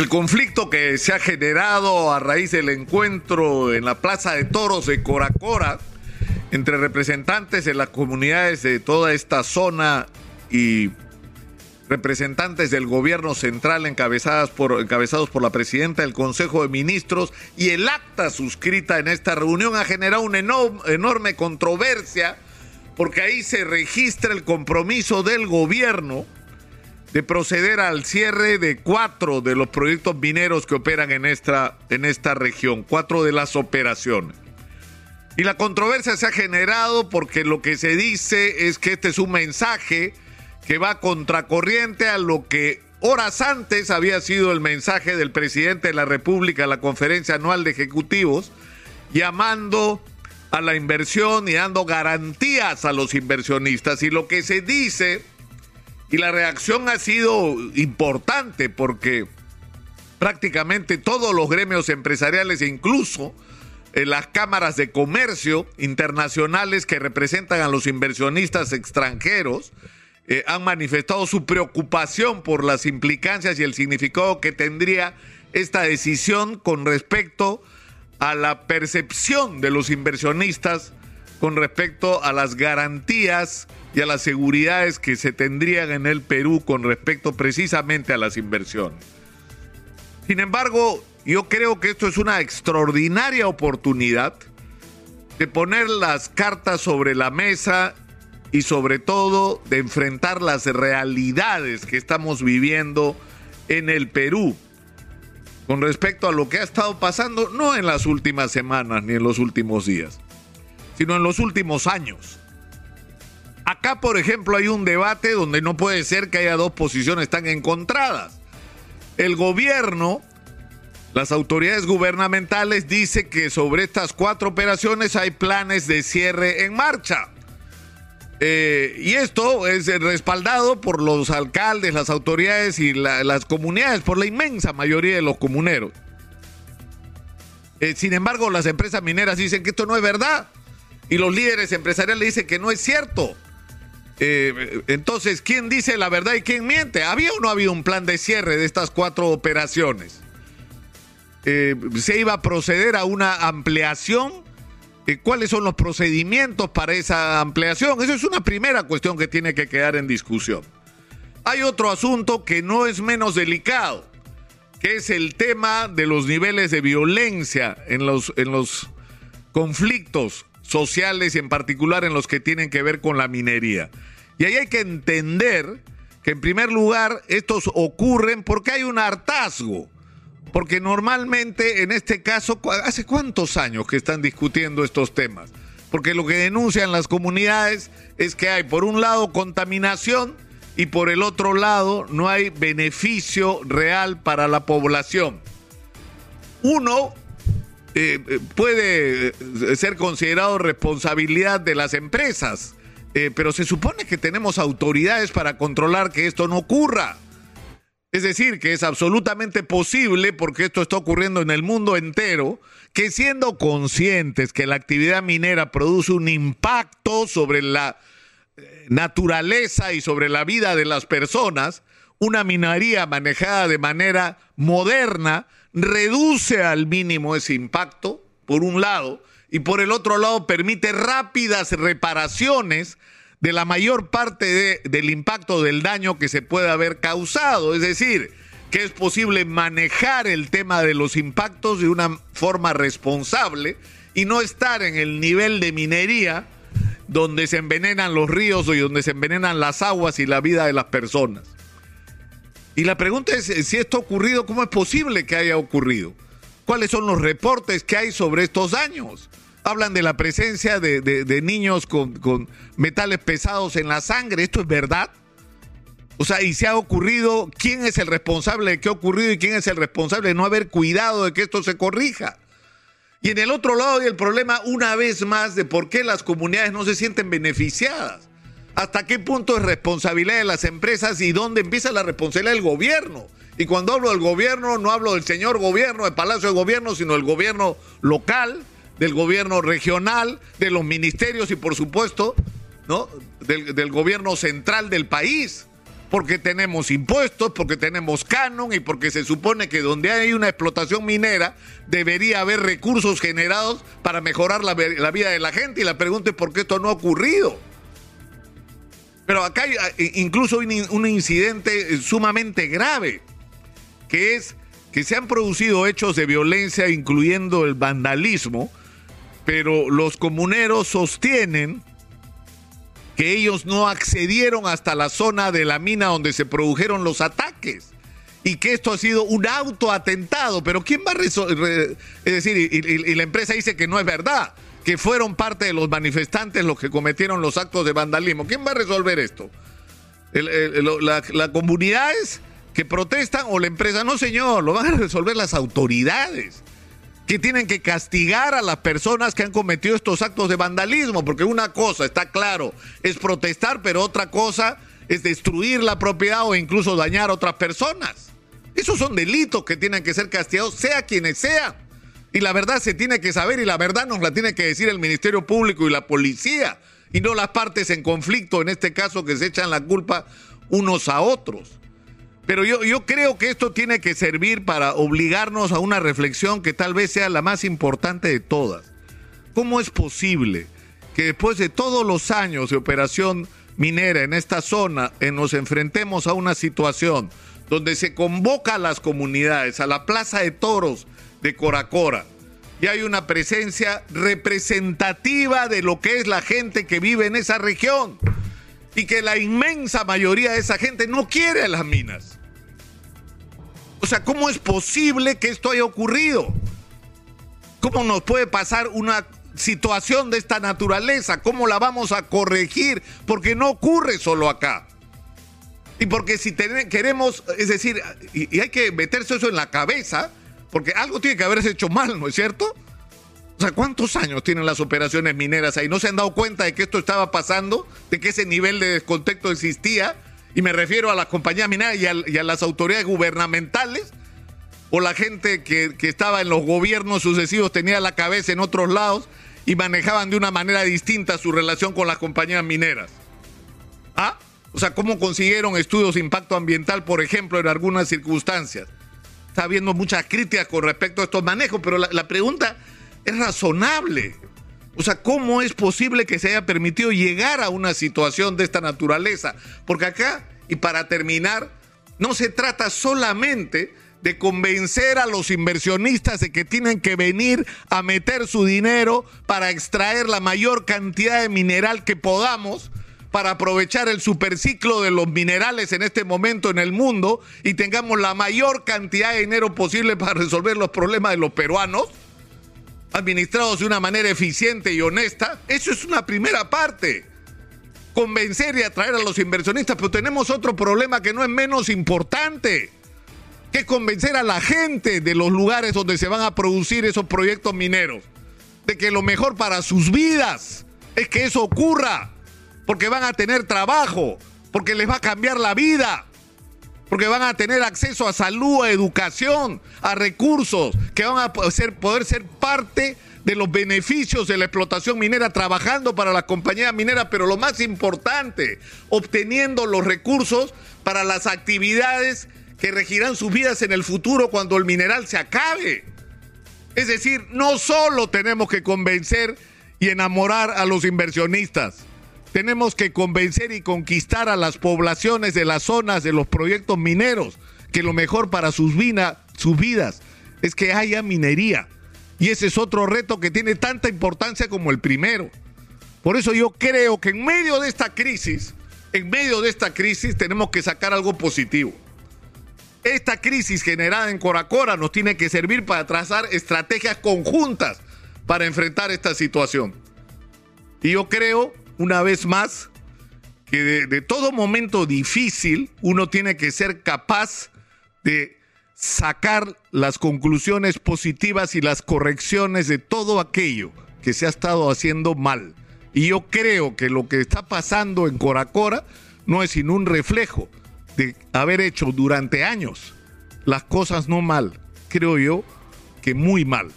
El conflicto que se ha generado a raíz del encuentro en la Plaza de Toros de Coracora entre representantes de las comunidades de toda esta zona y representantes del gobierno central encabezadas por, encabezados por la presidenta del Consejo de Ministros y el acta suscrita en esta reunión ha generado una enorme controversia porque ahí se registra el compromiso del gobierno de proceder al cierre de cuatro de los proyectos mineros que operan en esta, en esta región, cuatro de las operaciones. Y la controversia se ha generado porque lo que se dice es que este es un mensaje que va contracorriente a lo que horas antes había sido el mensaje del presidente de la República a la conferencia anual de ejecutivos, llamando a la inversión y dando garantías a los inversionistas. Y lo que se dice y la reacción ha sido importante porque prácticamente todos los gremios empresariales, incluso en eh, las cámaras de comercio internacionales que representan a los inversionistas extranjeros, eh, han manifestado su preocupación por las implicancias y el significado que tendría esta decisión con respecto a la percepción de los inversionistas con respecto a las garantías y a las seguridades que se tendrían en el Perú con respecto precisamente a las inversiones. Sin embargo, yo creo que esto es una extraordinaria oportunidad de poner las cartas sobre la mesa y sobre todo de enfrentar las realidades que estamos viviendo en el Perú con respecto a lo que ha estado pasando no en las últimas semanas ni en los últimos días, sino en los últimos años. Acá, por ejemplo, hay un debate donde no puede ser que haya dos posiciones tan encontradas. El gobierno, las autoridades gubernamentales dicen que sobre estas cuatro operaciones hay planes de cierre en marcha. Eh, y esto es respaldado por los alcaldes, las autoridades y las comunidades, por la inmensa mayoría de los comuneros. Eh, sin embargo, las empresas mineras dicen que esto no es verdad y los líderes empresariales dicen que no es cierto. Eh, entonces, ¿quién dice la verdad y quién miente? ¿Había o no había un plan de cierre de estas cuatro operaciones? Eh, ¿Se iba a proceder a una ampliación? Eh, ¿Cuáles son los procedimientos para esa ampliación? Esa es una primera cuestión que tiene que quedar en discusión. Hay otro asunto que no es menos delicado, que es el tema de los niveles de violencia en los, en los conflictos sociales y en particular en los que tienen que ver con la minería. Y ahí hay que entender que en primer lugar estos ocurren porque hay un hartazgo. Porque normalmente en este caso, ¿hace cuántos años que están discutiendo estos temas? Porque lo que denuncian las comunidades es que hay por un lado contaminación y por el otro lado no hay beneficio real para la población. Uno, eh, eh, puede eh, ser considerado responsabilidad de las empresas, pero se supone que tenemos autoridades para controlar que esto no ocurra. Es decir, que es absolutamente posible, porque esto está ocurriendo en el mundo entero, que siendo conscientes que la actividad minera produce un impacto sobre la naturaleza y sobre la vida de las personas, una minería manejada de manera moderna reduce al mínimo ese impacto, por un lado, y por el otro lado permite rápidas reparaciones de la mayor parte del impacto del daño que se puede haber causado. Es decir, que es posible manejar el tema de los impactos de una forma responsable y no estar en el nivel de minería donde se envenenan los ríos y donde se envenenan las aguas y la vida de las personas. Y la pregunta es si esto ha ocurrido, ¿cómo es posible que haya ocurrido? ¿Cuáles son los reportes que hay sobre estos daños? Hablan de la presencia de, niños con, con, metales pesados en la sangre. ¿Esto es verdad? O sea, y si ha ocurrido, ¿quién es el responsable de qué ha ocurrido y quién es el responsable de no haber cuidado de que esto se corrija? Y en el otro lado hay el problema, una vez más, de por qué las comunidades no se sienten beneficiadas hasta qué punto es responsabilidad de las empresas y dónde empieza la responsabilidad del gobierno. Y cuando hablo del gobierno, no hablo del señor gobierno, del Palacio de Gobierno, sino del gobierno local, del gobierno regional, de los ministerios y por supuesto, ¿no? Del, del gobierno central del país. porque tenemos impuestos, porque tenemos canon y porque se supone que donde hay una explotación minera debería haber recursos generados para mejorar la, vida de la gente. Y la pregunta es por qué esto no ha ocurrido. Pero acá hay incluso un incidente sumamente grave, que es que se han producido hechos de violencia, incluyendo el vandalismo, pero los comuneros sostienen que ellos no accedieron hasta la zona de la mina donde se produjeron los ataques y que esto ha sido un autoatentado. Pero ¿quién va a resolver? Es decir, y, la empresa dice que no es verdad, que fueron parte de los manifestantes los que cometieron los actos de vandalismo. ¿Quién va a resolver esto? la, la comunidades que protestan o la empresa? No, señor, lo van a resolver las autoridades que tienen que castigar a las personas que han cometido estos actos de vandalismo, porque una cosa, está claro, es protestar, pero otra cosa es destruir la propiedad o incluso dañar a otras personas. Esos son delitos que tienen que ser castigados, sea quienes sean. Y la verdad se tiene que saber y la verdad nos la tiene que decir el Ministerio Público y la policía, y no las partes en conflicto, en este caso que se echan la culpa unos a otros. Pero yo, yo creo que esto tiene que servir para obligarnos a una reflexión que tal vez sea la más importante de todas. ¿Cómo es posible que después de todos los años de operación minera en esta zona nos enfrentemos a una situación donde se convoca a las comunidades, a la Plaza de Toros de Coracora, y hay una presencia representativa de lo que es la gente que vive en esa región? Y que la inmensa mayoría de esa gente no quiere las minas. O sea, ¿cómo es posible que esto haya ocurrido? ¿Cómo nos puede pasar una situación de esta naturaleza? ¿Cómo la vamos a corregir? Porque no ocurre solo acá. Y porque si queremos, es decir, y, hay que meterse eso en la cabeza, porque algo tiene que haberse hecho mal, ¿no es cierto? O sea, ¿cuántos años tienen las operaciones mineras ahí? ¿No se han dado cuenta de que esto estaba pasando? ¿De que ese nivel de descontexto existía? y me refiero a las compañías mineras y a, las autoridades gubernamentales, o la gente que, que, estaba en los gobiernos sucesivos tenía la cabeza en otros lados y manejaban de una manera distinta su relación con las compañías mineras. ¿Ah? O sea, ¿cómo consiguieron estudios de impacto ambiental, por ejemplo, en algunas circunstancias? Está habiendo muchas críticas con respecto a estos manejos, pero la, la pregunta es razonable. O sea, ¿cómo es posible que se haya permitido llegar a una situación de esta naturaleza? Porque acá, y para terminar, no se trata solamente de convencer a los inversionistas de que tienen que venir a meter su dinero para extraer la mayor cantidad de mineral que podamos, para aprovechar el superciclo de los minerales en este momento en el mundo y tengamos la mayor cantidad de dinero posible para resolver los problemas de los peruanos administrados de una manera eficiente y honesta, eso es una primera parte. Convencer y atraer a los inversionistas, pero tenemos otro problema que no es menos importante, que convencer a la gente de los lugares donde se van a producir esos proyectos mineros, de que lo mejor para sus vidas es que eso ocurra, porque van a tener trabajo, porque les va a cambiar la vida porque van a tener acceso a salud, a educación, a recursos, que van a poder ser, poder ser parte de los beneficios de la explotación minera, trabajando para la compañía minera, pero lo más importante, obteniendo los recursos para las actividades que regirán sus vidas en el futuro cuando el mineral se acabe. Es decir, no solo tenemos que convencer y enamorar a los inversionistas, tenemos que convencer y conquistar a las poblaciones de las zonas de los proyectos mineros, que lo mejor para sus, sus vidas es que haya minería. Y ese es otro reto que tiene tanta importancia como el primero. Por eso yo creo que en medio de esta crisis, en medio de esta crisis tenemos que sacar algo positivo. Esta crisis generada en Coracora nos tiene que servir para trazar estrategias conjuntas para enfrentar esta situación. Y yo creo una vez más, que de, todo momento difícil uno tiene que ser capaz de sacar las conclusiones positivas y las correcciones de todo aquello que se ha estado haciendo mal. Y yo creo que lo que está pasando en Coracora no es sino un reflejo de haber hecho durante años las cosas no mal, creo yo que muy mal.